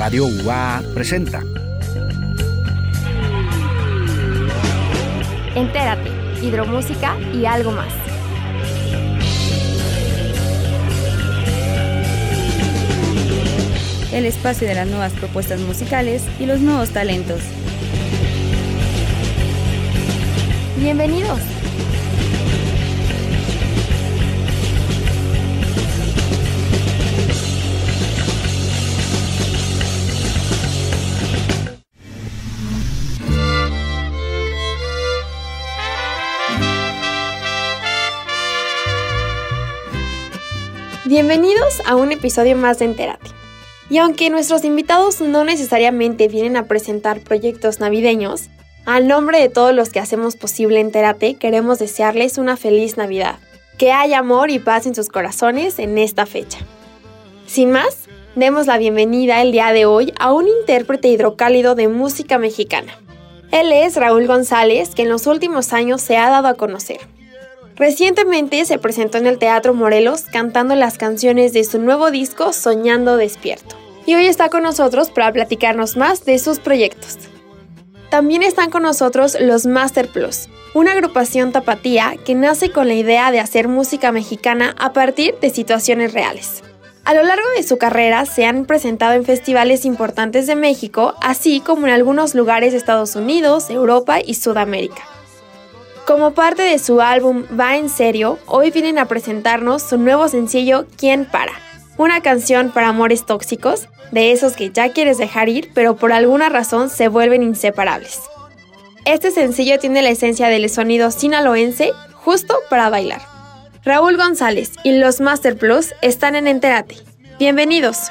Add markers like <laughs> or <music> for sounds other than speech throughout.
Radio UA presenta. Entérate, hidromúsica y algo más. El espacio de las nuevas propuestas musicales y los nuevos talentos. Bienvenidos. Bienvenidos a un episodio más de Entérate. Y aunque nuestros invitados no necesariamente vienen a presentar proyectos navideños, al nombre de todos los que hacemos posible Entérate, queremos desearles una feliz Navidad. Que haya amor y paz en sus corazones en esta fecha. Sin más, demos la bienvenida el día de hoy a un intérprete hidrocálido de música mexicana. Él es Raúl González, que en los últimos años se ha dado a conocer. Recientemente se presentó en el Teatro Morelos cantando las canciones de su nuevo disco Soñando Despierto. Y hoy está con nosotros para platicarnos más de sus proyectos. También están con nosotros los Master Plus, una agrupación tapatía que nace con la idea de hacer música mexicana a partir de situaciones reales. A lo largo de su carrera se han presentado en festivales importantes de México, así como en algunos lugares de Estados Unidos, Europa y Sudamérica. Como parte de su álbum Va en serio, hoy vienen a presentarnos su nuevo sencillo ¿Quién para? Una canción para amores tóxicos, de esos que ya quieres dejar ir, pero por alguna razón se vuelven inseparables. Este sencillo tiene la esencia del sonido sinaloense, justo para bailar. Raúl González y los Master Plus están en Enterate. Bienvenidos.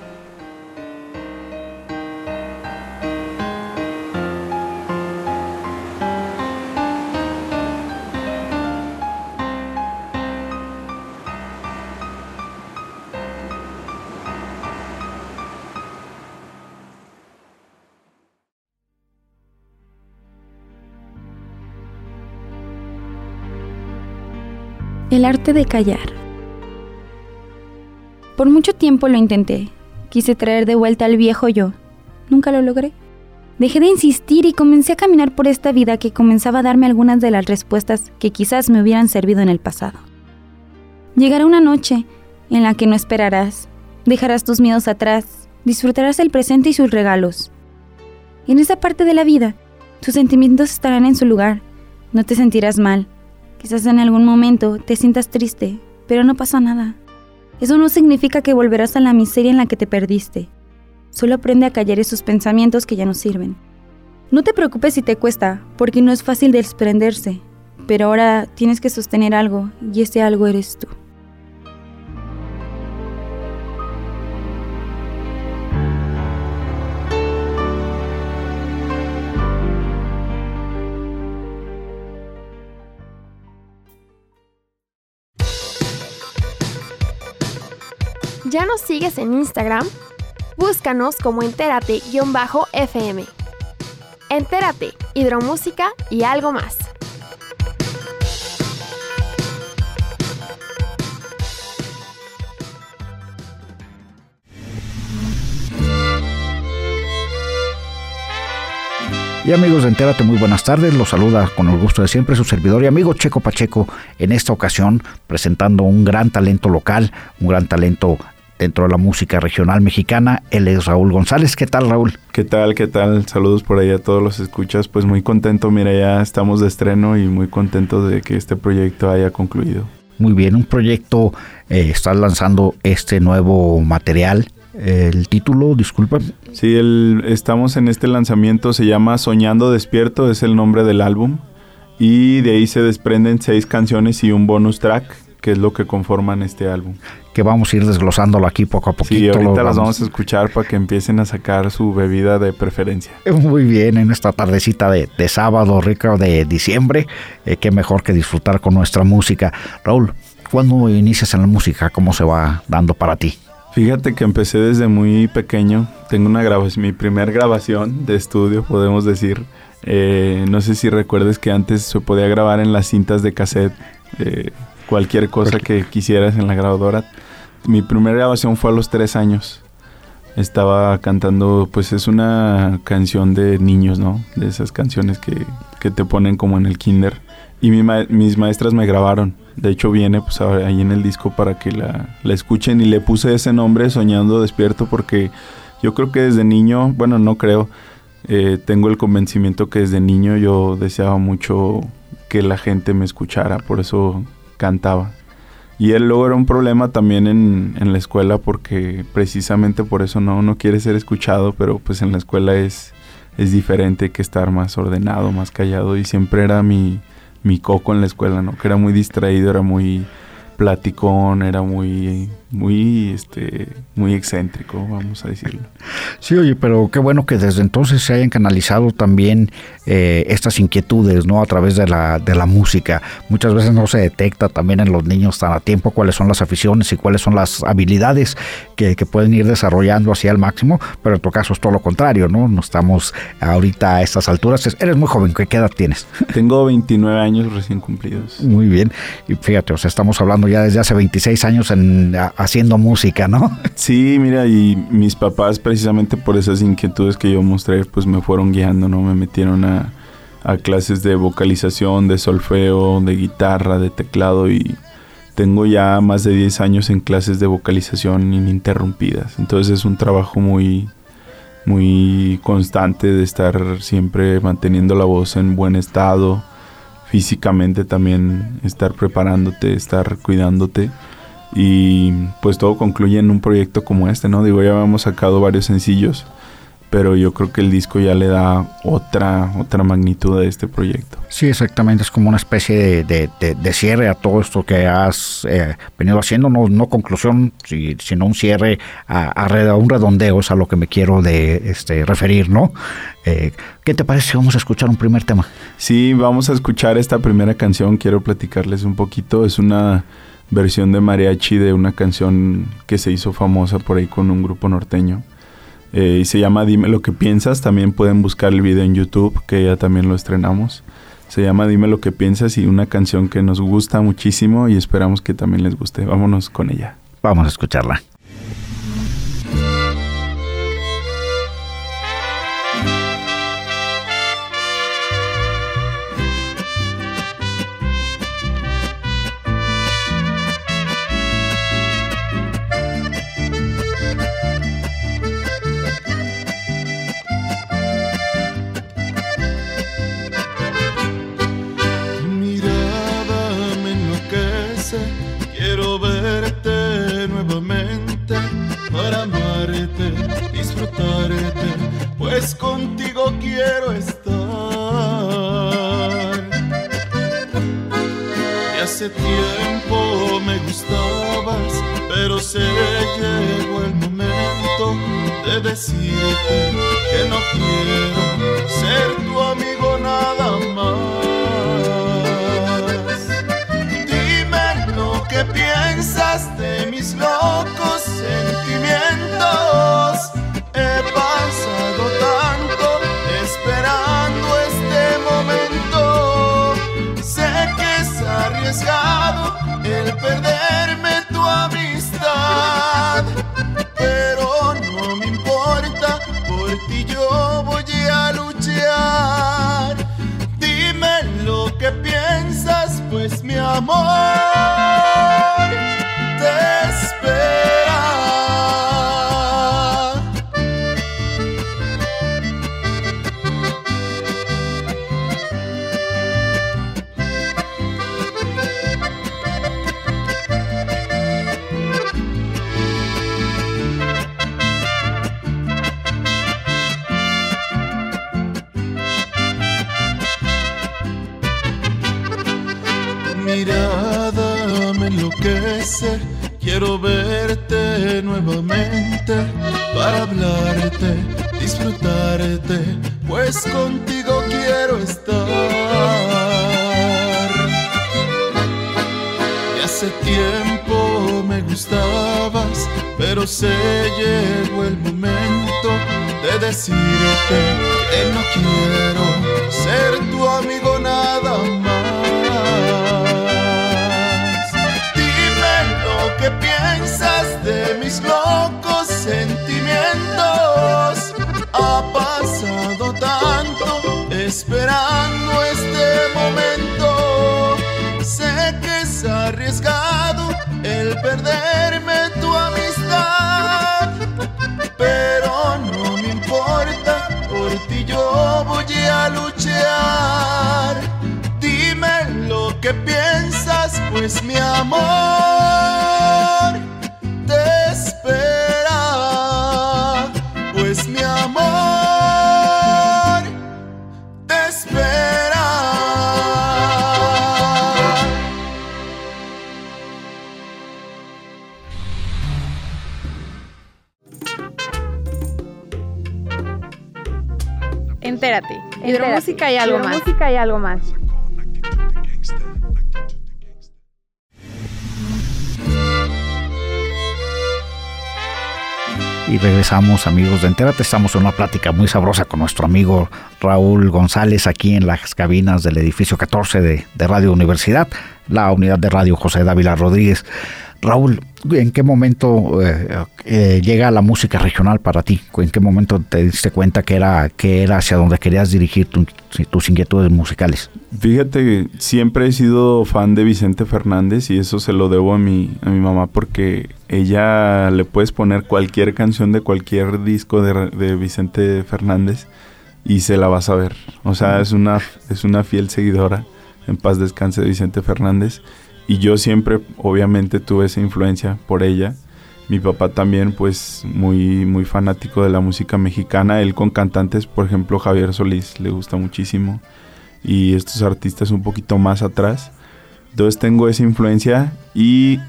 El arte de callar. Por mucho tiempo lo intenté. Quise traer de vuelta al viejo yo. Nunca lo logré. Dejé de insistir y comencé a caminar por esta vida que comenzaba a darme algunas de las respuestas que quizás me hubieran servido en el pasado. Llegará una noche en la que no esperarás, dejarás tus miedos atrás, disfrutarás el presente y sus regalos. En esa parte de la vida, tus sentimientos estarán en su lugar, no te sentirás mal, Quizás en algún momento te sientas triste, pero no pasa nada. Eso no significa que volverás a la miseria en la que te perdiste. Solo aprende a callar esos pensamientos que ya no sirven. No te preocupes si te cuesta, porque no es fácil desprenderse, pero ahora tienes que sostener algo y ese algo eres tú. ¿Ya nos sigues en Instagram? Búscanos como entérate-fm. Entérate, hidromúsica y algo más. Y amigos de Entérate, muy buenas tardes. Los saluda con el gusto de siempre su servidor y amigo Checo Pacheco, en esta ocasión presentando un gran talento local, un gran talento dentro de la música regional mexicana. Él es Raúl González. ¿Qué tal, Raúl? ¿Qué tal? ¿Qué tal? Saludos por ahí a todos los escuchas. Pues muy contento, mira, ya estamos de estreno y muy contento de que este proyecto haya concluido. Muy bien, un proyecto, eh, estás lanzando este nuevo material El título, disculpa. Sí, el, estamos en este lanzamiento, se llama Soñando Despierto, es el nombre del álbum. Y de ahí se desprenden seis canciones y un bonus track, que es lo que conforman este álbum. Que vamos a ir desglosándolo aquí poco a poquito. Sí, ahorita las vamos a escuchar para que empiecen a sacar su bebida de preferencia. Muy bien, en esta tardecita de, sábado rico de diciembre, eh, qué mejor que disfrutar con nuestra música. Raúl, ¿cuándo inicias en la música? ¿Cómo se va dando para ti? Fíjate que empecé desde muy pequeño. Tengo una grabación, mi primer grabación de estudio, podemos decir, eh, no sé si recuerdes que antes se podía grabar en las cintas de cassette eh, cualquier cosa que quisieras en la grabadora. Mi primera grabación fue a los tres años. Estaba cantando, pues es una canción de niños, ¿no? De esas canciones que, que te ponen como en el kinder. Y mis maestras me grabaron. De hecho viene pues ahí en el disco para que la, la escuchen y le puse ese nombre Soñando Despierto porque yo creo que desde niño, bueno, no creo, eh, tengo el convencimiento que desde niño yo deseaba mucho que la gente me escuchara, por eso cantaba. Y él luego era un problema también en, la escuela porque precisamente por eso no, no quiere ser escuchado, pero pues en la escuela es, es diferente que estar más ordenado, más callado y siempre era mi, mi coco en la escuela, ¿no? Que era muy distraído, era muy platicón, era muy, muy, este, muy excéntrico, vamos a decirlo. Sí, oye, pero qué bueno que desde entonces se hayan canalizado también eh, estas inquietudes, ¿no? A través de la, de la música. Muchas veces no se detecta también en los niños tan a tiempo cuáles son las aficiones y cuáles son las habilidades que, que pueden ir desarrollando hacia el máximo, pero en tu caso es todo lo contrario, ¿no? No estamos ahorita a estas alturas. Eres muy joven, ¿qué edad tienes? <laughs> Tengo 29 años recién cumplidos. Muy bien, y fíjate, o sea, estamos hablando ya desde hace 26 años en, haciendo música, ¿no? Sí, mira, y mis papás precisamente por esas inquietudes que yo mostré, pues me fueron guiando, ¿no? Me metieron a, clases de vocalización, de solfeo, de guitarra, de teclado y tengo ya más de 10 años en clases de vocalización ininterrumpidas. Entonces es un trabajo muy muy constante de estar siempre manteniendo la voz en buen estado, físicamente también estar preparándote, estar cuidándote. Y pues todo concluye en un proyecto como este, ¿no? Digo, ya hemos sacado varios sencillos pero yo creo que el disco ya le da otra, otra magnitud a este proyecto. Sí, exactamente, es como una especie de, de, cierre a todo esto que has eh, venido haciendo, no, no conclusión, sino un cierre a, a, un redondeo, es a lo que me quiero de este, referir, ¿no? Eh, ¿Qué te parece si vamos a escuchar un primer tema? Sí, vamos a escuchar esta primera canción, quiero platicarles un poquito, es una versión de mariachi de una canción que se hizo famosa por ahí con un grupo norteño eh, y se llama Dime lo que piensas. También pueden buscar el video en YouTube, que ya también lo estrenamos. Se llama Dime lo que piensas y una canción que nos gusta muchísimo y esperamos que también les guste. Vámonos con ella. Vamos a escucharla. quiero verte nuevamente para amarte, disfrutarte, pues contigo quiero estar. Y hace tiempo me gustabas, pero se llegó el momento de decirte que no quiero ser el perderme tu amistad. Pero no me importa, por ti yo voy a luchar. Dime lo que piensas, pues mi amor. Pues contigo quiero estar. Y hace tiempo me gustabas, pero se llegó el momento de decirte que no quiero ser tu amigo nada más. ¿Qué piensas de mis locos sentimientos? Esperando este momento. Sé que es arriesgado el perderme tu amistad, pero no me importa, por ti yo voy a luchar. Dime lo que piensas, pues mi amor. Hidromúsica y algo más. Música y algo más. Y regresamos amigos de Entérate, estamos en una plática muy sabrosa con nuestro amigo Raúl González aquí en las cabinas del edificio 14 de, de Radio Universidad, la unidad de radio José Dávila Rodríguez. Raúl, ¿en qué momento eh, eh, llega la música regional para ti? ¿En qué momento te diste cuenta que era, que era hacia donde querías dirigir tus inquietudes musicales? Fíjate, siempre he sido fan de Vicente Fernández y eso se lo debo a mi, a mi mamá porque ella le puedes poner cualquier canción de cualquier disco de, Vicente Fernández y se la vas a ver. O sea, es una, es una fiel seguidora. En paz descanse de Vicente Fernández y yo siempre obviamente tuve esa influencia por ella. Mi papá también pues muy muy fanático de la música mexicana, él con cantantes, por ejemplo, Javier Solís le gusta muchísimo y estos artistas un poquito más atrás. Entonces tengo esa influencia y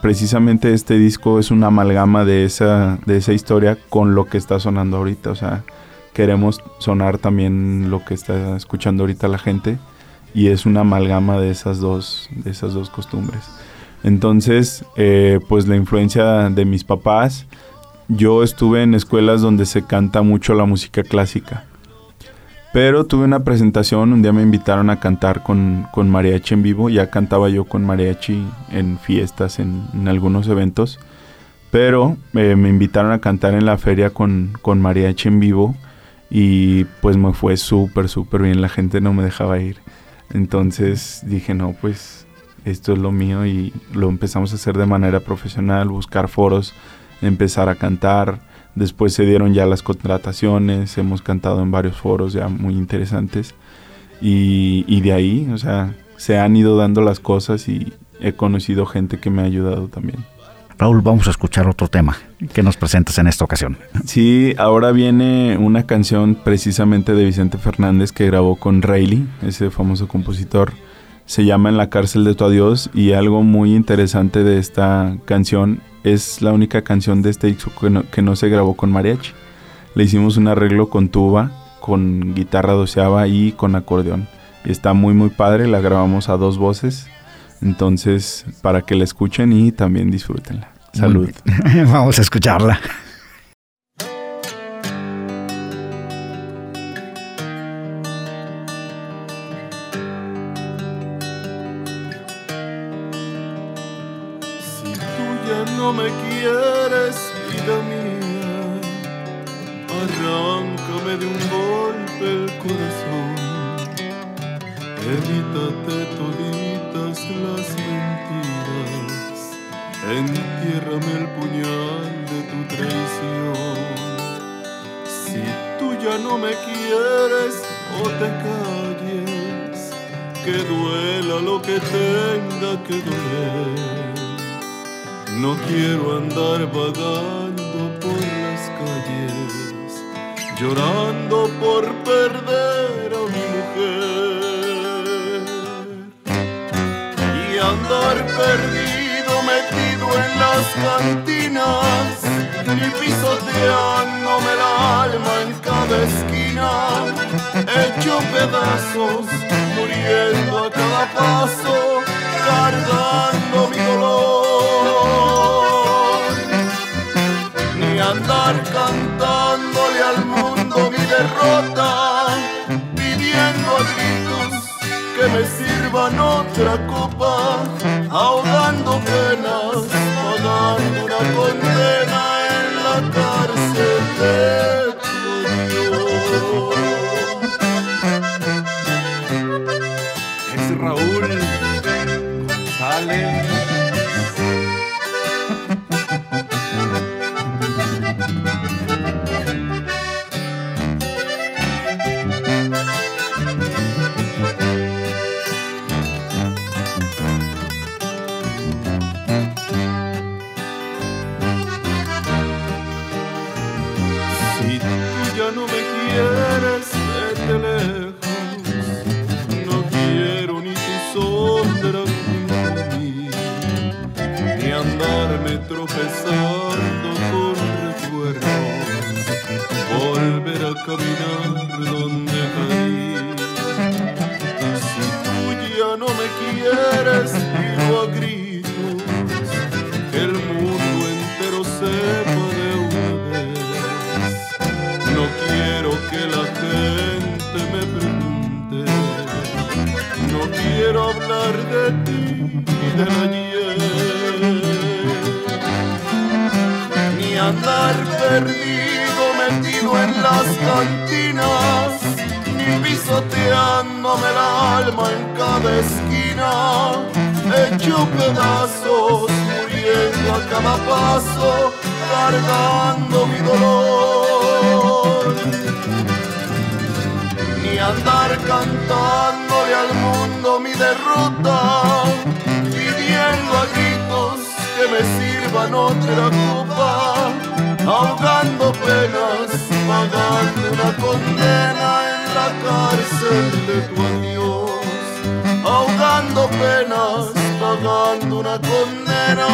precisamente este disco es una amalgama de esa de esa historia con lo que está sonando ahorita, o sea, queremos sonar también lo que está escuchando ahorita la gente y es una amalgama de esas dos, de esas dos costumbres. Entonces, eh, pues la influencia de mis papás, yo estuve en escuelas donde se canta mucho la música clásica. Pero tuve una presentación, un día me invitaron a cantar con, con mariachi en vivo, ya cantaba yo con mariachi en fiestas, en, algunos eventos, pero eh, me invitaron a cantar en la feria con, con mariachi en vivo y pues me fue súper, súper bien, la gente no me dejaba ir. Entonces dije, no, pues esto es lo mío y lo empezamos a hacer de manera profesional, buscar foros, empezar a cantar. Después se dieron ya las contrataciones, hemos cantado en varios foros ya muy interesantes. Y, y de ahí, o sea, se han ido dando las cosas y he conocido gente que me ha ayudado también. Raúl, vamos a escuchar otro tema que nos presentas en esta ocasión. Sí, ahora viene una canción precisamente de Vicente Fernández que grabó con Rayleigh, ese famoso compositor. Se llama En la cárcel de tu adiós y algo muy interesante de esta canción es la única canción de este disco que no, se grabó con mariachi. Le hicimos un arreglo con tuba, con guitarra doceava y con acordeón. Está muy muy padre, la grabamos a dos voces entonces, para que la escuchen y también disfrútenla. Salud. <laughs> Vamos a escucharla. Sirvan otra hecho pedazos, muriendo a cada cargando mi dolor. Ni andar cantándole al mundo mi derrota, pidiendo a gritos que me sirvan otra copa, ahogando penas, pagando una condena en la cárcel de tu adiós, ahogando penas, pagando una condena.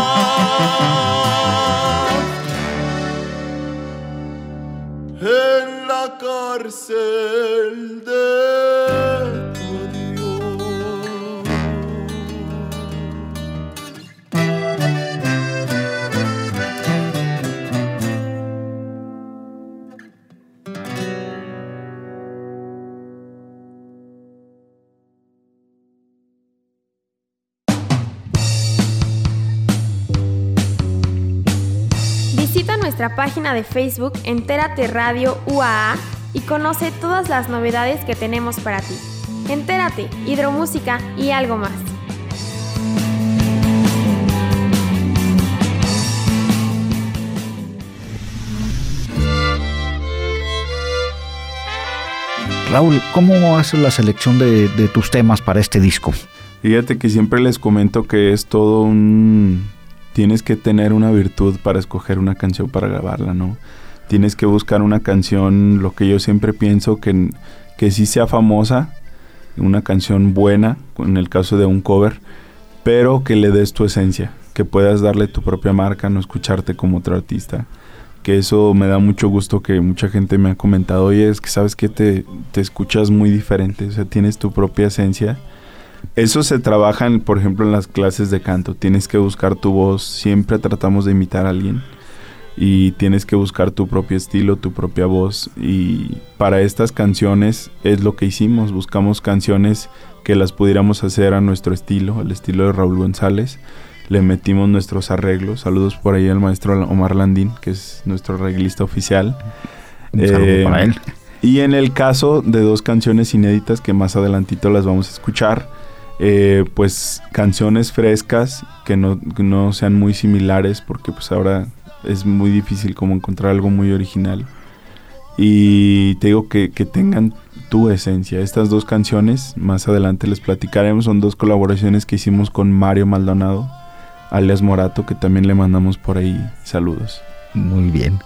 En la cárcel de nuestra página de Facebook Entérate Radio UAA y conoce todas las novedades que tenemos para ti. Entérate, hidromúsica y algo más. Raúl, ¿cómo haces la selección de, de tus temas para este disco? Fíjate que siempre les comento que es todo un... Tienes que tener una virtud para escoger una canción para grabarla, ¿no? Tienes que buscar una canción, lo que yo siempre pienso, que, que sí sea famosa, una canción buena, en el caso de un cover, pero que le des tu esencia, que puedas darle tu propia marca, no escucharte como otro artista. Que eso me da mucho gusto que mucha gente me ha comentado, oye, es que sabes que te, te escuchas muy diferente, o sea, tienes tu propia esencia. Eso se trabaja, en, por ejemplo, en las clases de canto. Tienes que buscar tu voz, siempre tratamos de imitar a alguien y tienes que buscar tu propio estilo, tu propia voz. Y para estas canciones es lo que hicimos, buscamos canciones que las pudiéramos hacer a nuestro estilo, al estilo de Raúl González. Le metimos nuestros arreglos. Saludos por ahí al maestro Omar Landín, que es nuestro arreglista oficial. Un Eh, para él. Y en el caso de dos canciones inéditas que más adelantito las vamos a escuchar, eh, pues canciones frescas que no, no sean muy similares porque pues ahora es muy difícil como encontrar algo muy original. Y te digo que, que tengan tu esencia. Estas dos canciones, más adelante les platicaremos, son dos colaboraciones que hicimos con Mario Maldonado, alias Morato, que también le mandamos por ahí saludos. Muy bien.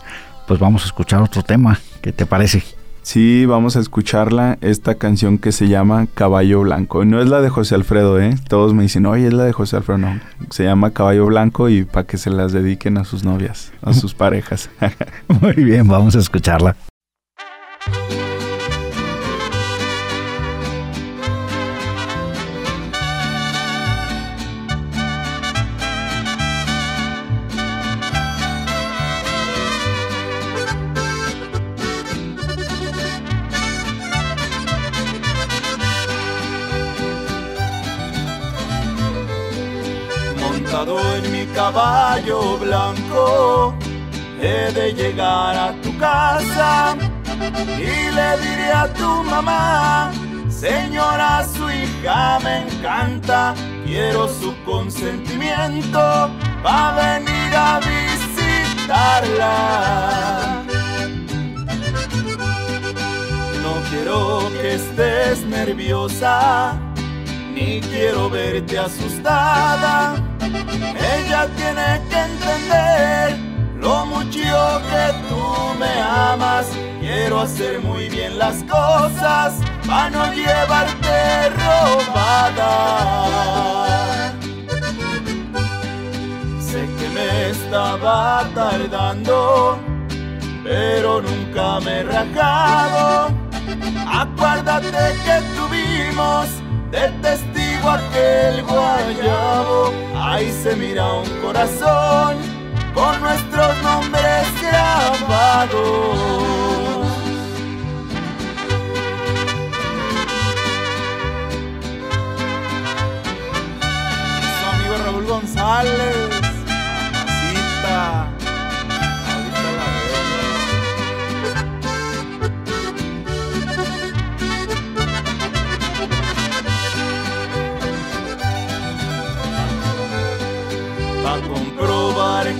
Pues vamos a escuchar otro tema. ¿Qué te parece? Sí, vamos a escucharla, esta canción que se llama Caballo Blanco. No es la de José Alfredo, ¿eh? Todos me dicen, oye, es la de José Alfredo. No, se llama Caballo Blanco y para que se las dediquen a sus novias, a sus <laughs> parejas. <laughs> Muy bien, vamos a escucharla. En mi caballo blanco, he de llegar a tu casa y le diré a tu mamá, señora, su hija me encanta, quiero su consentimiento para venir a visitarla. No quiero que estés nerviosa, ni quiero verte asustada ella tiene que entender lo mucho que tú me amas. Quiero hacer muy bien las cosas para no llevarte robada. Sé que me estaba tardando, pero nunca me he rajado. Acuérdate que tuvimos de testigo aquel guayabo. Ahí se mira un corazón con nuestros nombres grabados. Su amigo Raúl González.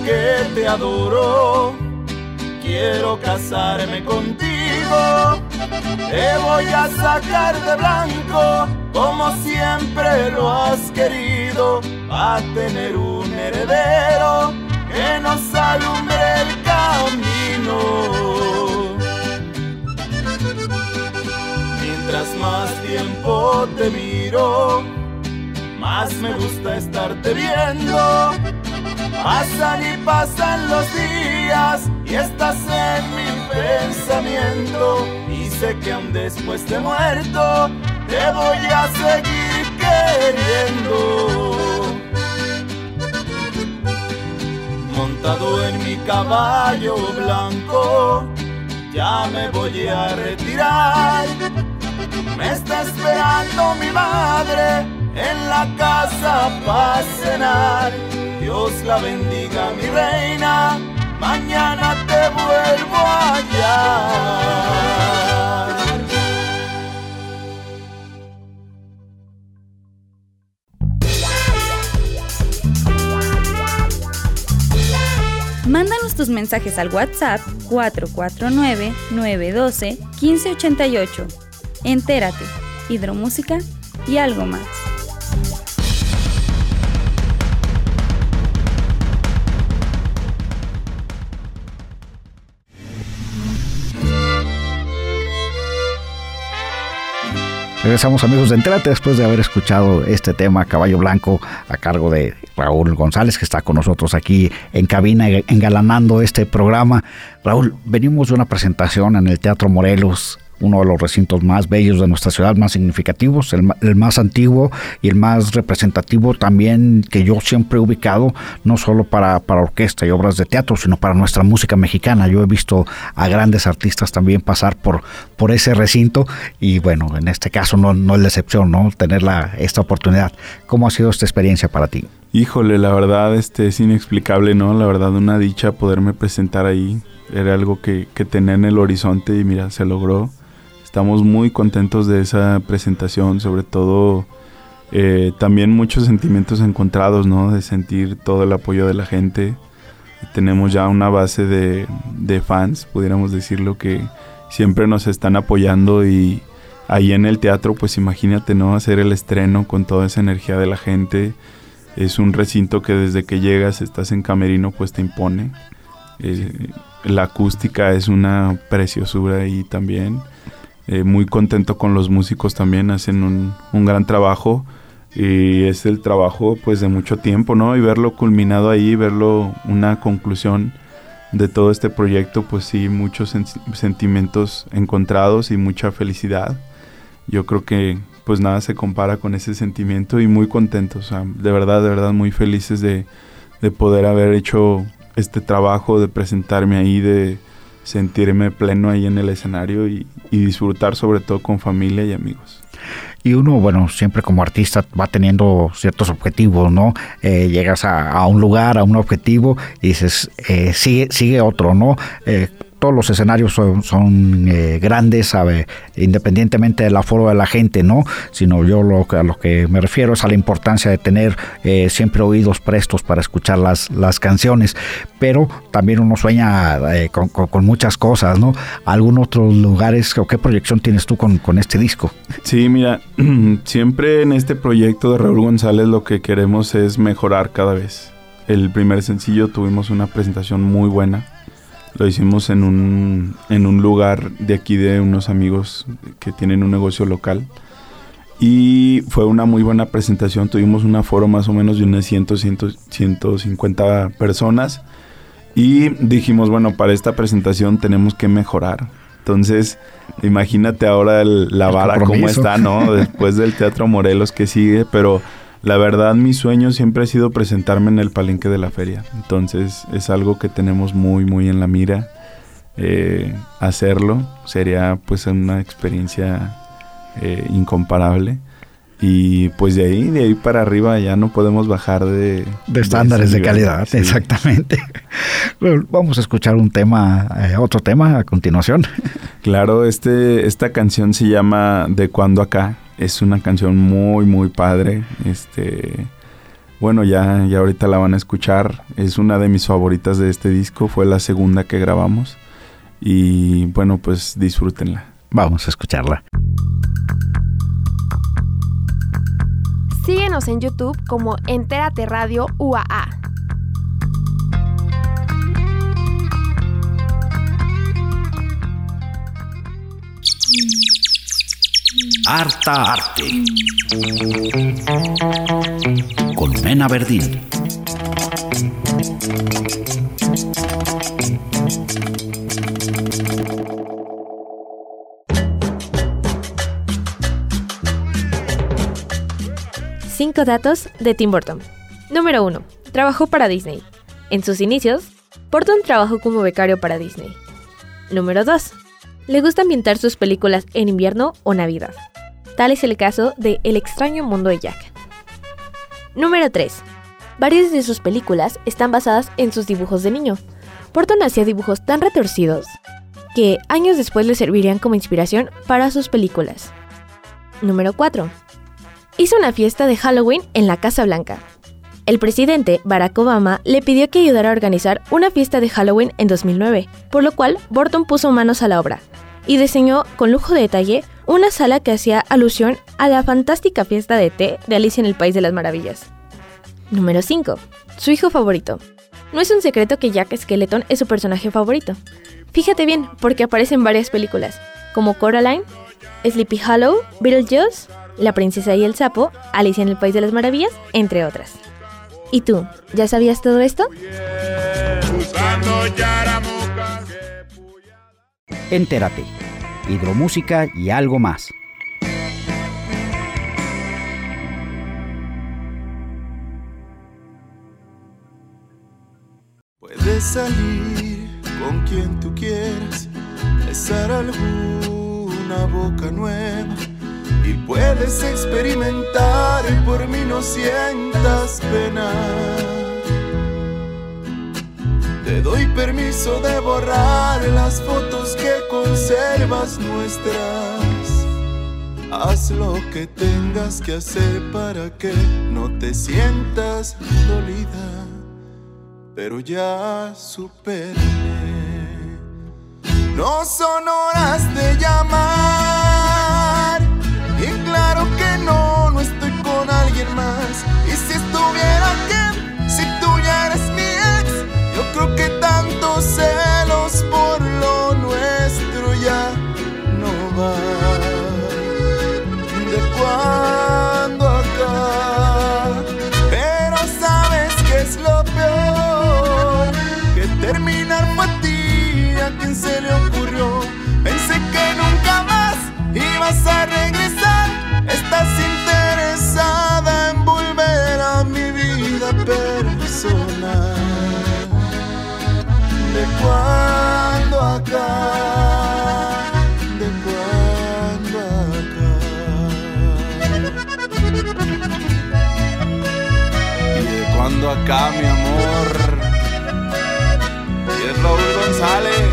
Que te adoro. Quiero casarme contigo. Te voy a sacar de blanco como siempre lo has querido. A tener un heredero que nos alumbre el camino. Mientras más tiempo te miro, más me gusta estarte viendo Pasan y pasan los días y estás en mi pensamiento. Y sé que aún después de muerto te voy a seguir queriendo. Montado en mi caballo blanco, ya me voy a retirar. Me está esperando mi madre en la casa para cenar Dios la bendiga, mi reina. Mañana te vuelvo a hallar. Mándanos tus mensajes al WhatsApp 449-912-1588. Entérate, hidromúsica y algo más. Regresamos amigos de Entrate después de haber escuchado este tema Caballo Blanco a cargo de Raúl González que está con nosotros aquí en cabina engalanando este programa. Raúl, venimos de una presentación en el Teatro Morelos uno de los recintos más bellos de nuestra ciudad, más significativos, el, más antiguo y el más representativo también que yo siempre he ubicado, no solo para, para orquesta y obras de teatro, sino para nuestra música mexicana. Yo he visto a grandes artistas también pasar por, por ese recinto y bueno, en este caso no, no es la excepción, ¿no? Tener la, esta oportunidad. ¿Cómo ha sido esta experiencia para ti? Híjole, la verdad este, es inexplicable, ¿no? La verdad una dicha poderme presentar ahí. Era algo que, que tenía en el horizonte y mira, se logró. Estamos muy contentos de esa presentación, sobre todo eh, también muchos sentimientos encontrados, ¿no? De sentir todo el apoyo de la gente. Tenemos ya una base de, de fans, pudiéramos decirlo, que siempre nos están apoyando y ahí en el teatro, pues imagínate, ¿no? Hacer el estreno con toda esa energía de la gente. Es un recinto que desde que llegas, estás en camerino, pues te impone. Eh, la acústica es una preciosura y también eh, muy contento con los músicos también, hacen un, un, gran trabajo y es el trabajo pues de mucho tiempo, ¿no? Y verlo culminado ahí, verlo una conclusión de todo este proyecto, pues sí, muchos sentimientos encontrados y mucha felicidad. Yo creo que pues nada se compara con ese sentimiento y muy contentos, de verdad, de verdad muy felices de, de poder haber hecho este trabajo, de presentarme ahí, de sentirme pleno ahí en el escenario y, disfrutar sobre todo con familia y amigos. Y uno, bueno, siempre como artista va teniendo ciertos objetivos, ¿no? Eh, llegas a, un lugar, a un objetivo y dices, eh, sigue, sigue otro, ¿no? Eh, todos los escenarios son, eh, grandes, independientemente del aforo de la gente, ¿no? Sino yo lo, a lo que me refiero es a la importancia de tener eh, siempre oídos prestos para escuchar las, las canciones. Pero también uno sueña eh, con, muchas cosas, ¿no? ¿Algún otros lugares o qué proyección tienes tú con, con este disco? Sí, mira, <clears throat> siempre en este proyecto de Raúl González lo que queremos es mejorar cada vez. El primer sencillo tuvimos una presentación muy buena lo hicimos en un, en un lugar de aquí de unos amigos que tienen un negocio local. Y fue una muy buena presentación. Tuvimos un aforo más o menos de unas 100, 150 personas. Y dijimos, bueno, para esta presentación tenemos que mejorar. Entonces, imagínate ahora la vara cómo está, ¿no? <laughs> Después del Teatro Morelos que sigue, pero la verdad, mi sueño siempre ha sido presentarme en el palenque de la feria. Entonces, es algo que tenemos muy, muy en la mira. Eh, hacerlo sería pues una experiencia eh, incomparable. Y pues de ahí, de ahí para arriba ya no podemos bajar de... De estándares de, calidad, exactamente. <laughs> Vamos a escuchar un tema, eh, otro tema a continuación. Claro, este, esta canción se llama De cuando acá. Es una canción muy, muy padre. Este, bueno, ya, ya ahorita la van a escuchar. Es una de mis favoritas de este disco. Fue la segunda que grabamos. Y bueno, pues disfrútenla. Vamos a escucharla. Síguenos en YouTube como Entérate Radio UAA. Harta Arte. Con Mena Verdín. Cinco datos de Tim Burton. Número 1. Trabajó para Disney. En sus inicios, Burton trabajó como becario para Disney. Número 2. Le gusta ambientar sus películas en invierno o Navidad. Tal es el caso de El extraño mundo de Jack. Número 3. Varias de sus películas están basadas en sus dibujos de niño. Burton hacía dibujos tan retorcidos que años después le servirían como inspiración para sus películas. Número 4. Hizo una fiesta de Halloween en la Casa Blanca. El presidente Barack Obama le pidió que ayudara a organizar una fiesta de Halloween en 2009, por lo cual Burton puso manos a la obra y diseñó con lujo de detalle una sala que hacía alusión a la fantástica fiesta de té de Alicia en el País de las Maravillas. Número 5. Su hijo favorito. No es un secreto que Jack Skeleton es su personaje favorito. Fíjate bien, porque aparece en varias películas, como Coraline, Sleepy Hollow, Beetlejuice, La princesa y el sapo, Alicia en el País de las Maravillas, entre otras. ¿Y tú, ya sabías todo esto? Entérate. Hidromúsica y algo más. Puedes salir con quien tú quieras, besar alguna boca nueva y puedes experimentar y por mí no sientas pena. Te doy permiso de borrar las fotos que conservas nuestras. Haz lo que tengas que hacer para que no te sientas dolida, pero ya superé. No son horas de llamar, ibas a regresar, estás interesada en volver a mi vida personal. De cuando acá, de cuando acá. De cuando acá, mi amor. Y es Raúl González.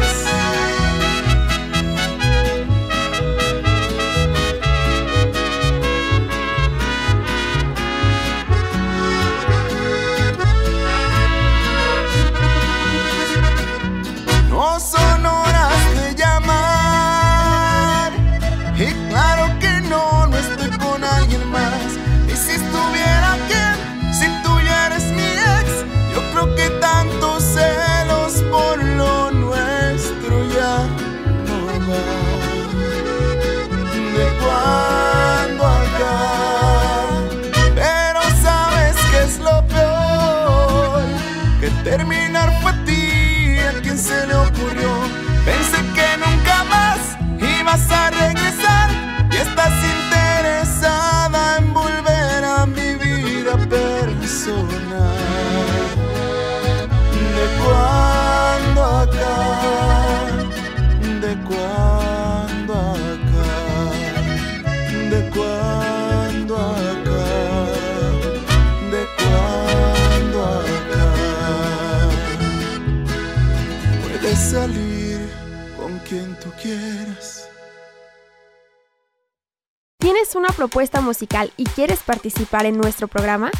Y quieres participar en nuestro programa?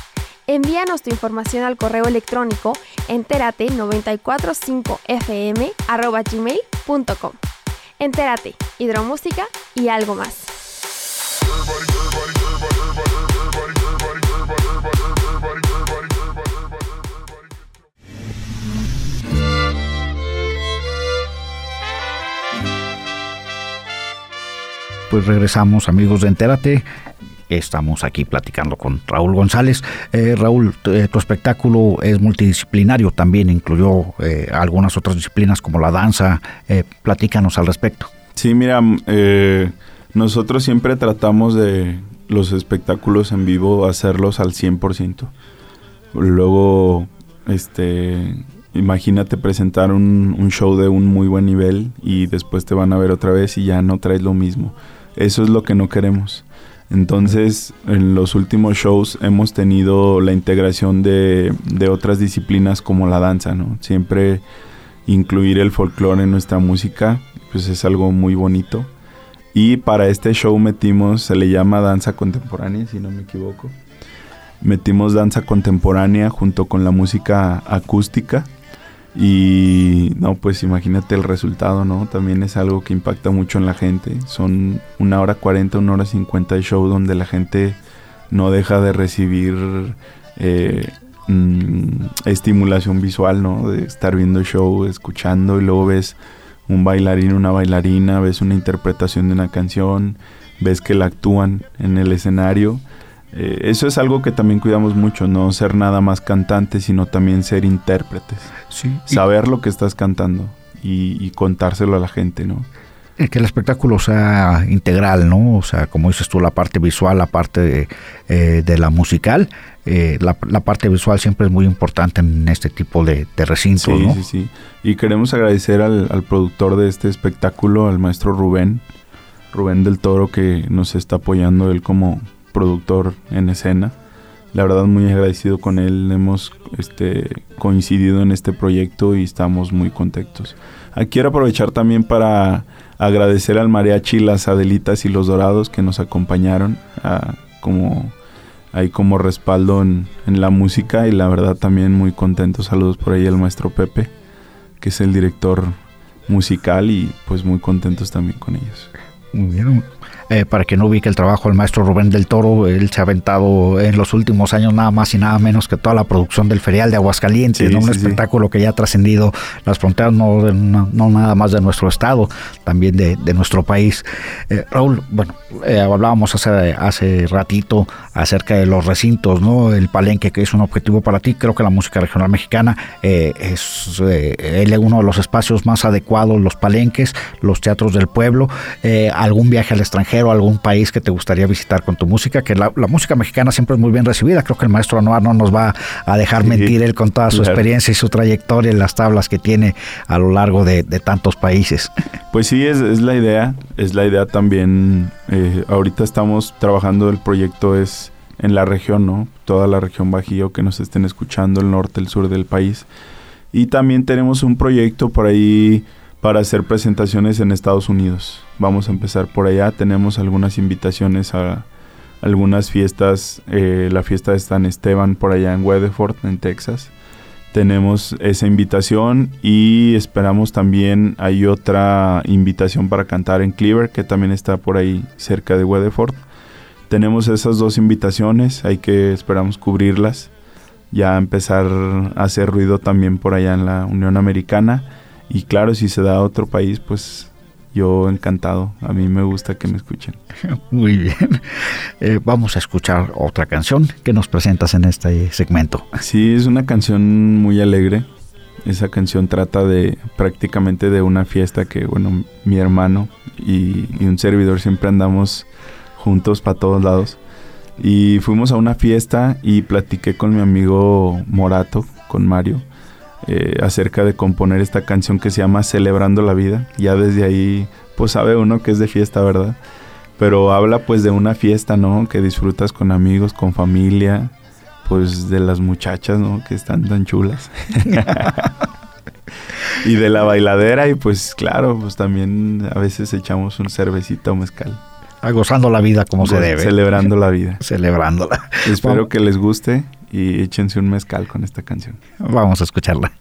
Envíanos tu información al correo electrónico enterate945fm@gmail.com. Entérate, hidromúsica y algo más. Pues regresamos amigos de Entérate. Estamos aquí platicando con Raúl González. Eh, Raúl, tu, eh, tu espectáculo es multidisciplinario, también incluyó eh, algunas otras disciplinas como la danza. Eh, platícanos al respecto. Sí, mira, nosotros siempre tratamos de los espectáculos en vivo hacerlos al 100%. Luego, este, imagínate presentar un show de un muy buen nivel y después te van a ver otra vez y ya no traes lo mismo. Eso es lo que no queremos. Entonces, en los últimos shows hemos tenido la integración de, otras disciplinas como la danza, ¿no? Siempre incluir el folclore en nuestra música, pues es algo muy bonito. Y para este show metimos, se le llama danza contemporánea, si no me equivoco. Metimos danza contemporánea junto con la música acústica. Y no, pues imagínate el resultado, ¿no? También es algo que impacta mucho en la gente. Son una hora 40, una hora 50 de show donde la gente no deja de recibir eh, mm, estimulación visual, ¿no? De estar viendo el show, escuchando y luego ves un bailarín, una bailarina, ves una interpretación de una canción, ves que la actúan en el escenario. Eh, eso es algo que también cuidamos mucho, no ser nada más cantante, sino también ser intérpretes. Sí. Saber lo que estás cantando y, y contárselo a la gente, ¿no? Eh, que el espectáculo sea integral, ¿no? O sea, como dices tú, la parte visual, la parte de, eh, de la musical, eh, la, la, parte visual siempre es muy importante en este tipo de, de recintos, sí, ¿no? Sí, sí, Y queremos agradecer al, al, productor de este espectáculo, al maestro Rubén, Rubén del Toro, que nos está apoyando él como productor en escena. La verdad muy agradecido con él, hemos este, coincidido en este proyecto y estamos muy contentos. Aquí quiero aprovechar también para agradecer al mariachi Las Adelitas y los Dorados que nos acompañaron a, como ahí como respaldo en, en, la música y la verdad también muy contentos. Saludos por ahí al maestro Pepe, que es el director musical y pues muy contentos también con ellos. Muy bien. Eh, para que no ubique el trabajo del maestro Rubén del Toro, él se ha aventado en los últimos años nada más y nada menos que toda la producción del Ferial de Aguascalientes, un espectáculo que ya ha trascendido las fronteras, no, no, nada más de nuestro estado, también de, nuestro país. Eh, Raúl, bueno, eh, hablábamos hace, hace ratito acerca de los recintos, ¿no? El palenque, que es un objetivo para ti. Creo que la música regional mexicana eh, es uno de los espacios más adecuados, los palenques, los teatros del pueblo. algún viaje al extranjero, algún país que te gustaría visitar con tu música, que la, música mexicana siempre es muy bien recibida. Creo que el maestro Anuar no nos va a dejar mentir él con toda su experiencia y su trayectoria en las tablas que tiene a lo largo de, tantos países. Pues sí, es, es, la idea, es la idea también. Eh, ahorita estamos trabajando, el proyecto es en la región, ¿no? Toda la región Bajío que nos estén escuchando, el norte, el sur del país. Y también tenemos un proyecto por ahí para hacer presentaciones en Estados Unidos. Vamos a empezar por allá. Tenemos algunas invitaciones a algunas fiestas. Eh, la fiesta de San Esteban por allá en Weatherford, en Texas tenemos esa invitación y esperamos también hay otra invitación para cantar en Cleaver que también está por ahí cerca de Weatherford. Tenemos esas dos invitaciones, hay que esperamos cubrirlas, ya empezar a hacer ruido también por allá en la Unión Americana y claro, si se da a otro país, pues yo encantado. A mí me gusta que me escuchen. <laughs> Muy bien. Eh, vamos a escuchar otra canción que nos presentas en este segmento. Sí, es una canción muy alegre. Esa canción trata de prácticamente de una fiesta que, bueno, mi hermano y, y un servidor siempre andamos juntos para todos lados. Y fuimos a una fiesta y platiqué con mi amigo Morato, con Mario eh, acerca de componer esta canción que se llama Celebrando la Vida. Ya desde ahí, pues sabe uno que es de fiesta, ¿verdad? Pero habla pues de una fiesta, ¿no? Que disfrutas con amigos, con familia, pues de las muchachas, ¿no? Que están tan chulas. <laughs> y de la bailadera y pues claro, pues también a veces echamos un cervecita o mezcal. Ah, gozando la vida como se debe. Celebrando la vida. Celebrándola. Espero que les guste y échense un mezcal con esta canción. Vamos a escucharla.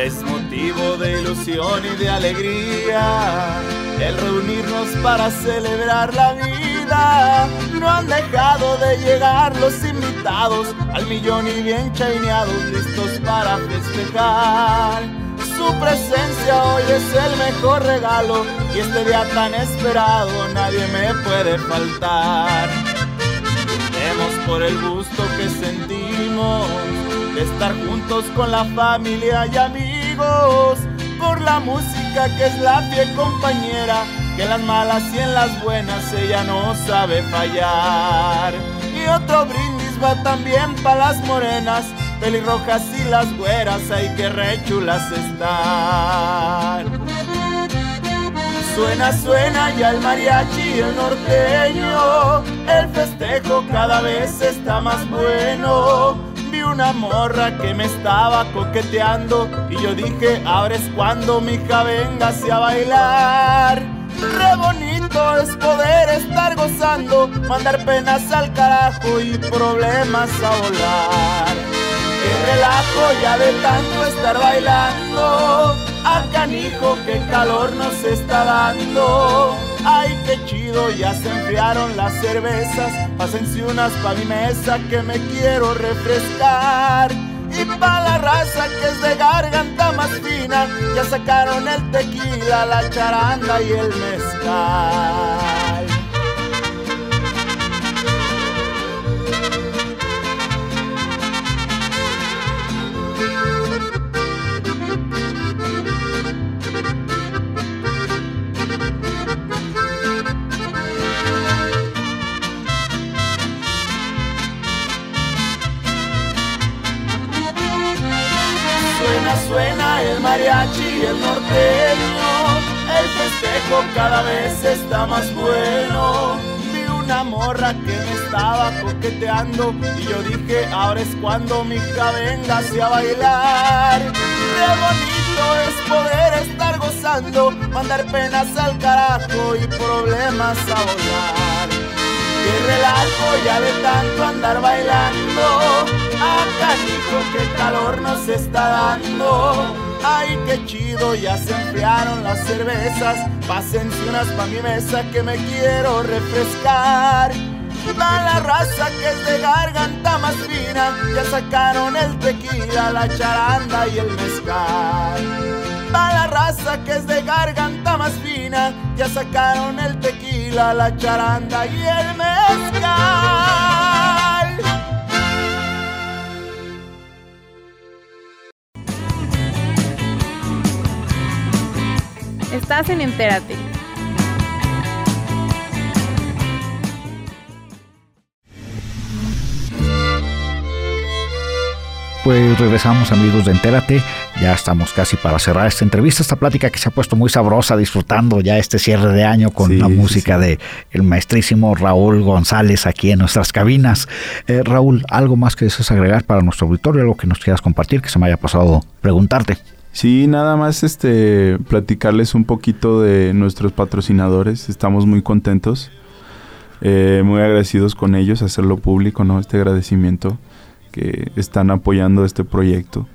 Es motivo de ilusión y de alegría el reunirnos para celebrar la vida. No han dejado de llegar los invitados al millón y bien chaineados, listos para festejar. Su presencia hoy es el mejor regalo y este día tan esperado nadie me puede faltar. Tenemos por el gusto que sentimos de estar juntos con la familia y amigos por la música que es la fiel compañera, que en las malas y en las buenas ella no sabe fallar. Y otro brindis va también para las morenas, pelirrojas y las güeras, ay que rechulas están. Suena, suena ya el mariachi el norteño, el festejo cada vez está más bueno vi una morra que me estaba coqueteando y yo dije, ahora es cuando mi hija vengase a bailar. Re bonito es poder estar gozando, mandar penas al carajo y problemas a volar. Qué relajo ya de tanto estar bailando, a canijo qué calor nos está dando. Ay, qué chido, ya se enfriaron las cervezas. Pásense unas pa' mi mesa que me quiero refrescar. Y pa' la raza que es de garganta más fina, ya sacaron el tequila, la charanda y el mezcal. Suena el mariachi y el norteño. El festejo cada vez está más bueno. Vi una morra que me estaba coqueteando y yo dije, ahora es cuando mi hija venga a bailar. Qué bonito es poder estar gozando, mandar penas al carajo y problemas a volar. Qué relajo ya de tanto andar bailando. Acá dijo que calor nos está dando. Ay, qué chido, ya se enfriaron las cervezas. Pásense unas pa' mi mesa que me quiero refrescar. Va la raza que es de garganta más fina, ya sacaron el tequila, la charanda y el mezcal. La raza que es de garganta más fina, ya sacaron el tequila, la charanda y el mezcal. Estás en Entérate. Pues regresamos amigos de Entérate, ya estamos casi para cerrar esta entrevista, esta plática que se ha puesto muy sabrosa, disfrutando ya este cierre de año con la música de el maestrísimo Raúl González aquí en nuestras cabinas. Eh, Raúl, ¿algo más que desees agregar para nuestro auditorio, algo que nos quieras compartir, que se me haya pasado preguntarte? Sí, nada más este platicarles un poquito de nuestros patrocinadores, estamos muy contentos, eh, muy agradecidos con ellos, hacerlo público, ¿no? Este agradecimiento que están apoyando este proyecto.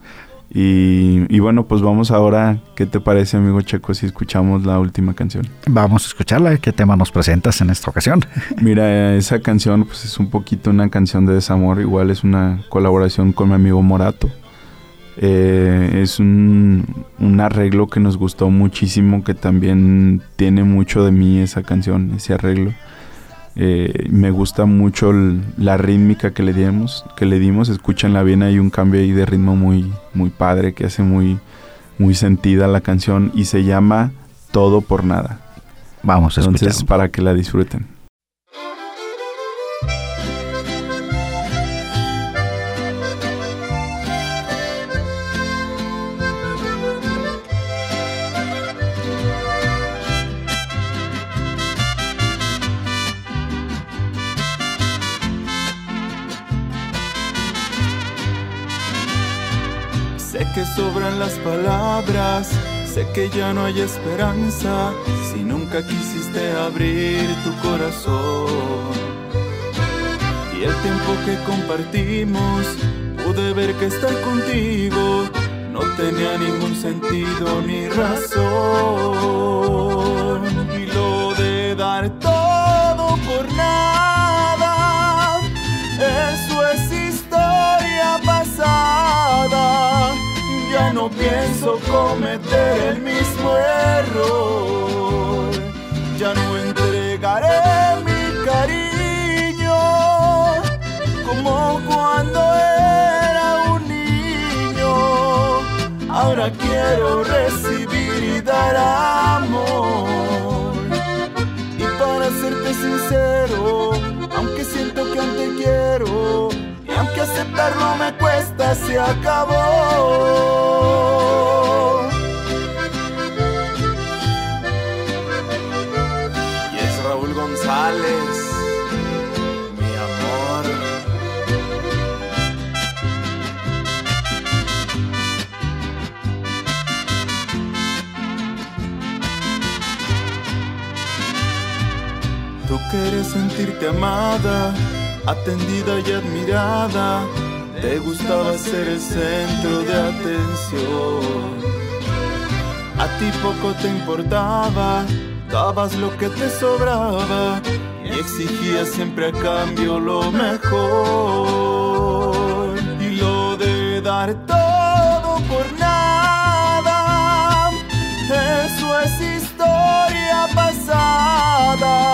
Y, bueno, pues vamos ahora, ¿qué te parece amigo Checo si escuchamos la última canción? Vamos a escucharla, ¿qué tema nos presentas en esta ocasión? <laughs> Mira, esa canción pues es un poquito una canción de desamor, igual es una colaboración con mi amigo Morato. Eh, es un, un arreglo que nos gustó muchísimo, que también tiene mucho de mí esa canción, ese arreglo. Eh, me gusta mucho la rítmica que le dimos, que le dimos. Escúchanla bien, hay un cambio ahí de ritmo muy, muy padre que hace muy, muy sentida la canción y se llama Todo por Nada. Vamos a Entonces, para que la disfruten. Sé que ya no hay esperanza si nunca quisiste abrir tu corazón. Y el tiempo que compartimos, pude ver que estar contigo no tenía ningún sentido ni razón. Y lo de dar todo por nada, eso es historia pasada no pienso cometer el mismo error. Ya no entregaré mi cariño como cuando era un niño. Ahora quiero recibir y dar amor. Y para serte sincero, aunque siento que aún te quiero aunque aceptarlo me cuesta, se acabó. Y es Raúl González, mi amor. Tú quieres sentirte amada atendida y admirada, te gustaba ser el centro de atención. A ti poco te importaba, dabas lo que te sobraba y exigías siempre a cambio lo mejor. Y lo de dar todo por nada, eso es historia pasada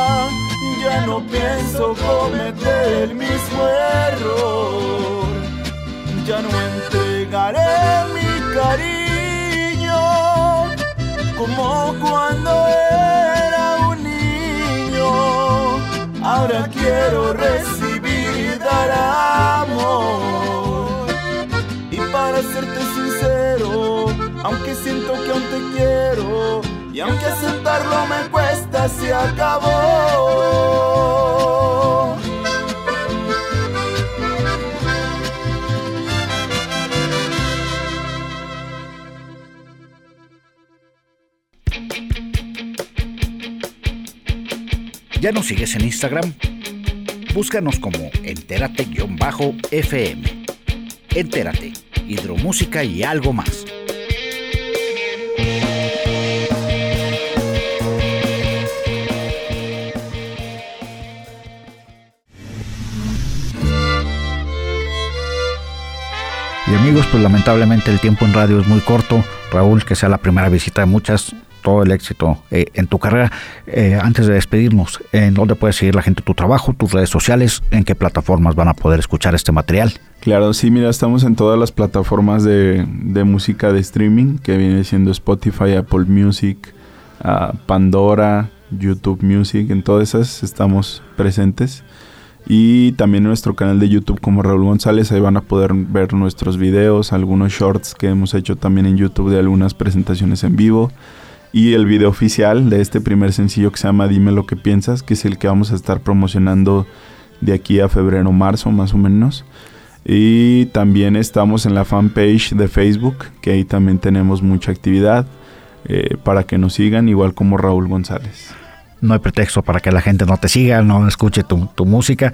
no pienso cometer el mismo error. Ya no entregaré mi cariño como cuando era un niño. Ahora quiero recibir y dar amor. Y para serte sincero, aunque siento que aún te quiero, y aunque aceptarlo me cuesta, se acabó. ¿Ya nos sigues en Instagram? Búscanos como entérate-fm. Entérate, hidromúsica y algo más. Y amigos, pues lamentablemente el tiempo en radio es muy corto. Raúl, que sea la primera visita de muchas, todo el éxito eh, en tu carrera. Eh, antes de despedirnos, ¿en dónde puede seguir la gente tu trabajo, tus redes sociales? ¿En qué plataformas van a poder escuchar este material? Claro, sí, mira, estamos en todas las plataformas de, música de streaming, que viene siendo Spotify, Apple Music, ah, Pandora, YouTube Music, en todas esas estamos presentes. Y también nuestro canal de YouTube como Raúl González, ahí van a poder ver nuestros videos, algunos shorts que hemos hecho también en YouTube de algunas presentaciones en vivo. Y el video oficial de este primer sencillo que se llama Dime lo que piensas, que es el que vamos a estar promocionando de aquí a febrero, marzo más o menos. Y también estamos en la fanpage de Facebook, que ahí también tenemos mucha actividad eh, para que nos sigan, igual como Raúl González no hay pretexto para que la gente no te siga, no escuche tu, música.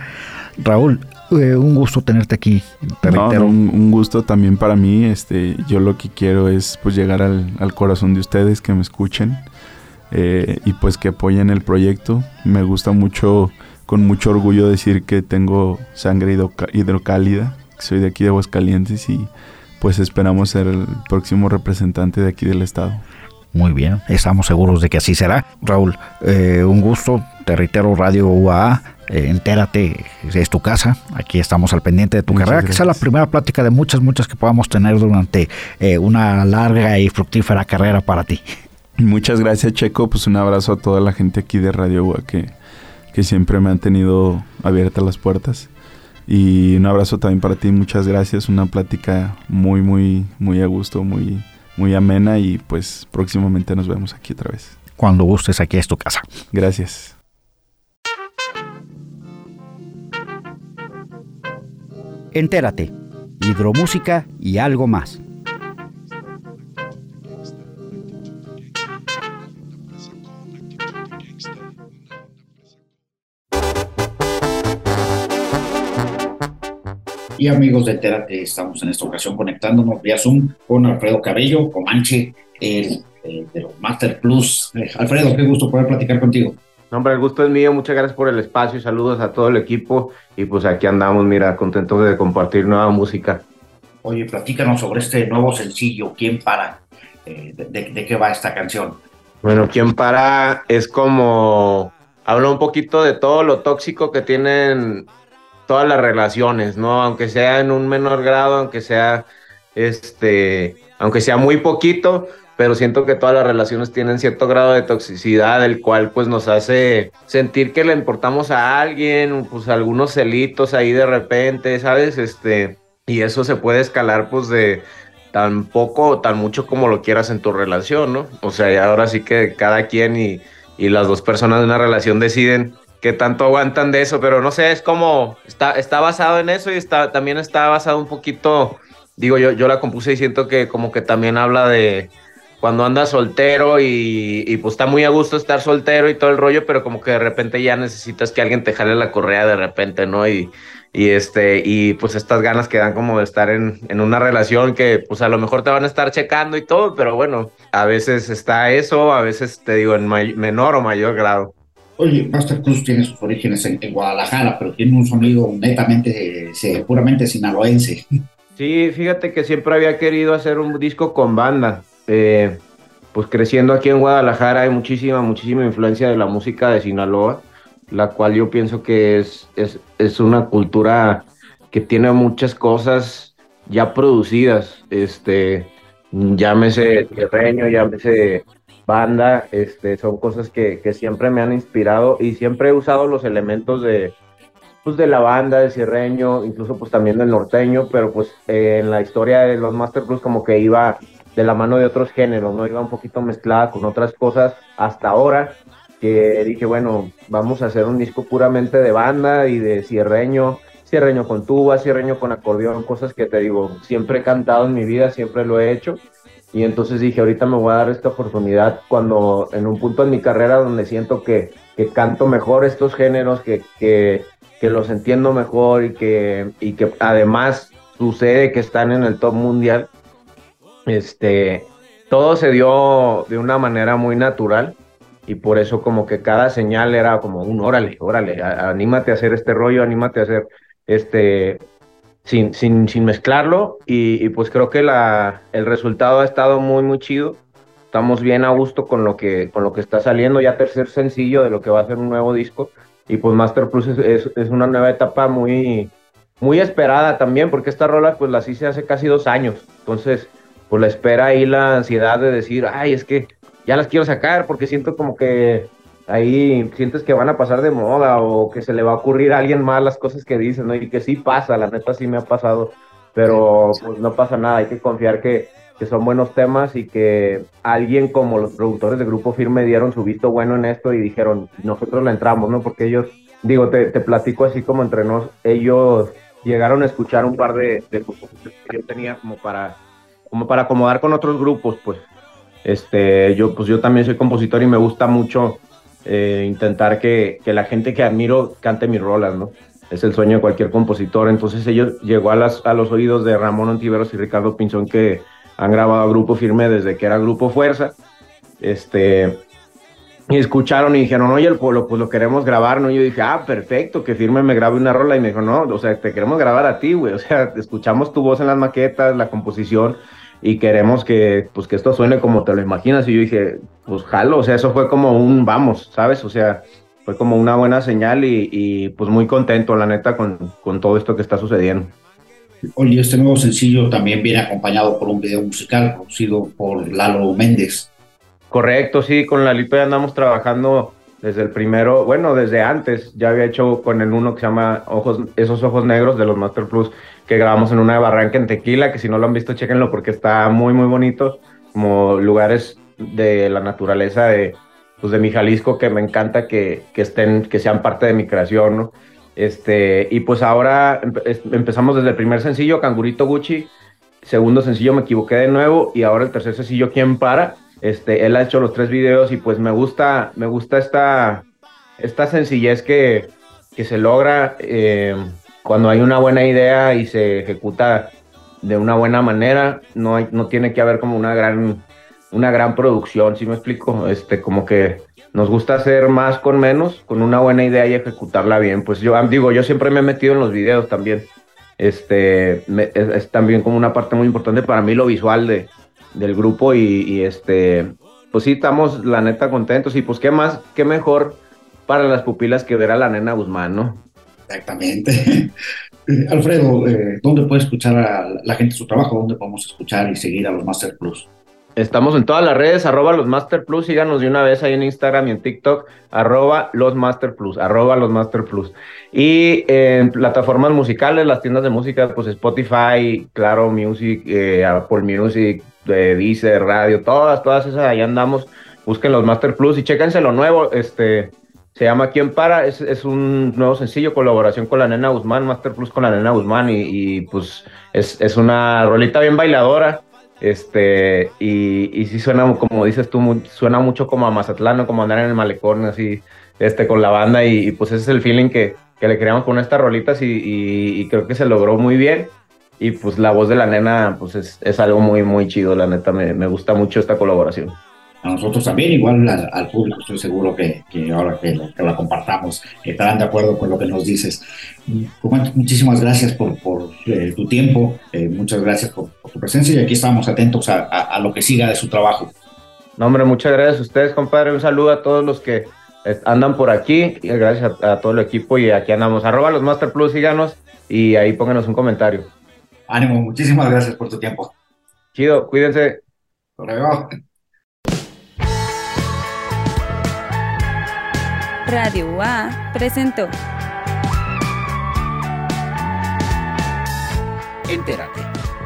Raúl, eh, un gusto tenerte aquí. un, gusto también para mí. Este, yo lo que quiero es pues llegar al, corazón de ustedes, que me escuchen eh, y pues que apoyen el proyecto. Me gusta mucho, con mucho orgullo decir que tengo sangre hidrocálida, que soy de aquí de Aguascalientes y pues esperamos ser el próximo representante de aquí del estado. Muy bien, estamos seguros de que así será. Raúl, eh, un gusto, te reitero, Radio UAA, eh, entérate, es tu casa, aquí estamos al pendiente de tu carrera, que sea la primera plática de muchas, muchas que podamos tener durante eh, una larga y fructífera carrera para ti. Muchas gracias Checo, pues un abrazo a toda la gente aquí de Radio UAA que, que siempre me han tenido abiertas las puertas. Y un abrazo también para ti, muchas gracias, una plática muy, muy, muy a gusto, muy muy amena y pues próximamente nos vemos aquí otra vez. Cuando gustes, aquí es tu casa. Gracias. Entérate, hidromúsica y algo más. Y amigos de Entérate, estamos en esta ocasión conectándonos vía Zoom con Alfredo Cabello, Comanche, el, de los Master Plus. Eh, Alfredo, qué gusto poder platicar contigo. hombre, el gusto es mío. Muchas gracias por el espacio y saludos a todo el equipo. Y pues aquí andamos, mira, contentos de compartir nueva música. Oye, platícanos sobre este nuevo sencillo, ¿Quién para? Eh, de, de, qué va esta canción? Bueno, ¿Quién para? Es como... Habla un poquito de todo lo tóxico que tienen todas las relaciones, ¿no? Aunque sea en un menor grado, aunque sea este, aunque sea muy poquito, pero siento que todas las relaciones tienen cierto grado de toxicidad, el cual pues nos hace sentir que le importamos a alguien, pues algunos celitos ahí de repente, ¿sabes? Este, y eso se puede escalar pues de tan poco o tan mucho como lo quieras en tu relación, ¿no? O sea, ahora sí que cada quien y, y las dos personas de una relación deciden que tanto aguantan de eso, pero no sé, es como, está, está basado en eso y está, también está basado un poquito, digo, yo, yo la compuse y siento que como que también habla de cuando andas soltero y, y, pues está muy a gusto estar soltero y todo el rollo, pero como que de repente ya necesitas que alguien te jale la correa de repente, ¿no? Y, y este, y pues estas ganas que dan como de estar en, en una relación que pues a lo mejor te van a estar checando y todo, pero bueno, a veces está eso, a veces te digo en menor o mayor grado. Oye, Master Cruz tiene sus orígenes en, Guadalajara, pero tiene un sonido netamente, eh, puramente sinaloense. Sí, fíjate que siempre había querido hacer un disco con banda. Eh, pues creciendo aquí en Guadalajara hay muchísima, muchísima influencia de la música de Sinaloa, la cual yo pienso que es, es, es una cultura que tiene muchas cosas ya producidas. Este, llámese terreño, llámese banda, este, son cosas que, siempre me han inspirado y siempre he usado los elementos de, pues, de la banda, del cierreño, incluso pues también del norteño, pero pues eh, en la historia de los Master Plus como que iba de la mano de otros géneros, ¿no? Iba un poquito mezclada con otras cosas hasta ahora, que dije, bueno, vamos a hacer un disco puramente de banda y de cierreño, cierreño con tuba, cierreño con acordeón, cosas que te digo, siempre he cantado en mi vida, siempre lo he hecho y entonces dije, ahorita me voy a dar esta oportunidad cuando en un punto en mi carrera donde siento que, que canto mejor estos géneros, que, que, que los entiendo mejor y que, y que además sucede que están en el top mundial. Este, todo se dio de una manera muy natural y por eso como que cada señal era como un órale, órale, anímate a hacer este rollo, anímate a hacer este, sin, sin, sin mezclarlo y, pues creo que la, el resultado ha estado muy, muy chido. Estamos bien a gusto con lo que, con lo que está saliendo, ya tercer sencillo de lo que va a ser un nuevo disco y pues Master Plus es, es, una nueva etapa muy, muy esperada también porque esta rola pues la hice hace casi dos años, entonces pues la espera ahí la ansiedad de decir, ay, es que ya las quiero sacar porque siento como que ahí sientes que van a pasar de moda o que se le va a ocurrir a alguien más las cosas que dicen, ¿no? Y que sí pasa, la neta sí me ha pasado, pero pues no pasa nada, hay que confiar que, que son buenos temas y que alguien como los productores de Grupo Firme dieron su visto bueno en esto y dijeron, nosotros le entramos, ¿no? Porque ellos, digo, te, te platico así como entre nos, ellos llegaron a escuchar un par de, de que yo tenía como para, como para acomodar con otros grupos, pues este, yo, pues yo también soy compositor y me gusta mucho eh, intentar que, que, la gente que admiro cante mis rolas, ¿no? Es el sueño de cualquier compositor. Entonces ellos llegó a, las, a los oídos de Ramón Ontiveros y Ricardo Pinzón que han grabado Grupo Firme desde que era Grupo Fuerza. Este, y escucharon y dijeron, oye, el pueblo, pues lo queremos grabar, ¿no? Y yo dije, ah, perfecto, que Firme me grabe una rola. Y me dijo, no, o sea, te queremos grabar a ti, güey. O sea, escuchamos tu voz en las maquetas, la composición y queremos que, pues, que esto suene como te lo imaginas. Y yo dije, pues jalo, o sea, eso fue como un vamos, ¿sabes? O sea, fue como una buena señal y, pues muy contento, la neta, con, con, todo esto que está sucediendo. Oye, este nuevo sencillo también viene acompañado por un video musical producido por Lalo Méndez. Correcto, sí, con la ya andamos trabajando desde el primero, bueno, desde antes, ya había hecho con el uno que se llama Ojos, Esos Ojos Negros de los Master Plus, que grabamos en una barranca en Tequila, que si no lo han visto, chéquenlo porque está muy, muy bonito, como lugares de la naturaleza de, pues de mi Jalisco que me encanta que, que estén, que sean parte de mi creación, ¿no? Este, y pues ahora empezamos desde el primer sencillo, Cangurito Gucci, segundo sencillo, Me Equivoqué de nuevo, y ahora el tercer sencillo, ¿Quién para? Este, él ha hecho los tres videos y pues me gusta, me gusta esta, esta sencillez que, que se logra eh, cuando hay una buena idea y se ejecuta de una buena manera. No, no tiene que haber como una gran, una gran producción, si me explico? Este, como que nos gusta hacer más con menos, con una buena idea y ejecutarla bien. Pues yo digo, yo siempre me he metido en los videos también. Este, es también como una parte muy importante para mí lo visual de, del grupo y, este, pues sí, estamos la neta contentos y pues qué más, qué mejor para las pupilas que ver a la nena Guzmán, ¿no? Exactamente. <laughs> Alfredo, eh, ¿dónde puede escuchar a la gente su trabajo? ¿Dónde podemos escuchar y seguir a los Master Plus? Estamos en todas las redes, arroba los Master Plus, síganos de una vez ahí en Instagram y en TikTok, arroba los Master Plus, arroba los Master Plus. Y en plataformas musicales, las tiendas de música, pues Spotify, Claro Music, eh, Apple Music, de Deezer, Radio, todas, todas esas, ahí andamos. Busquen los Master Plus y chéquense lo nuevo, este, se llama ¿Quién para? Es, es, un nuevo sencillo, colaboración con la nena Guzmán, Master Plus con la nena Guzmán, y, y pues es, es, una rolita bien bailadora. Este, y, y sí suena, como dices tú, suena mucho como a Mazatlán, como andar en el malecón, así, este, con la banda, y, pues ese es el feeling que, que le creamos con estas rolitas, y, creo que se logró muy bien. Y pues la voz de la nena, pues es, es algo muy, muy chido, la neta, me, me gusta mucho esta colaboración a nosotros también, igual al, público, estoy seguro que, ahora que, la compartamos, estarán de acuerdo con lo que nos dices. Muchísimas gracias por, eh, tu tiempo, eh, muchas gracias por, tu presencia y aquí estamos atentos a, lo que siga de su trabajo. No, hombre, muchas gracias a ustedes, compadre. Un saludo a todos los que andan por aquí, gracias a, todo el equipo y aquí andamos. Arroba los Master Plus, síganos y ahí pónganos un comentario. Ánimo, muchísimas gracias por tu tiempo. Chido, cuídense. Hasta luego. Radio A presentó. Entérate,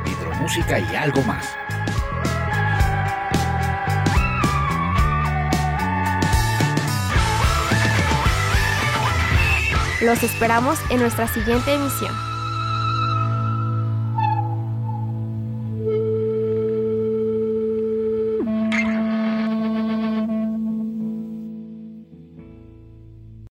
hidromúsica y algo más. Los esperamos en nuestra siguiente emisión.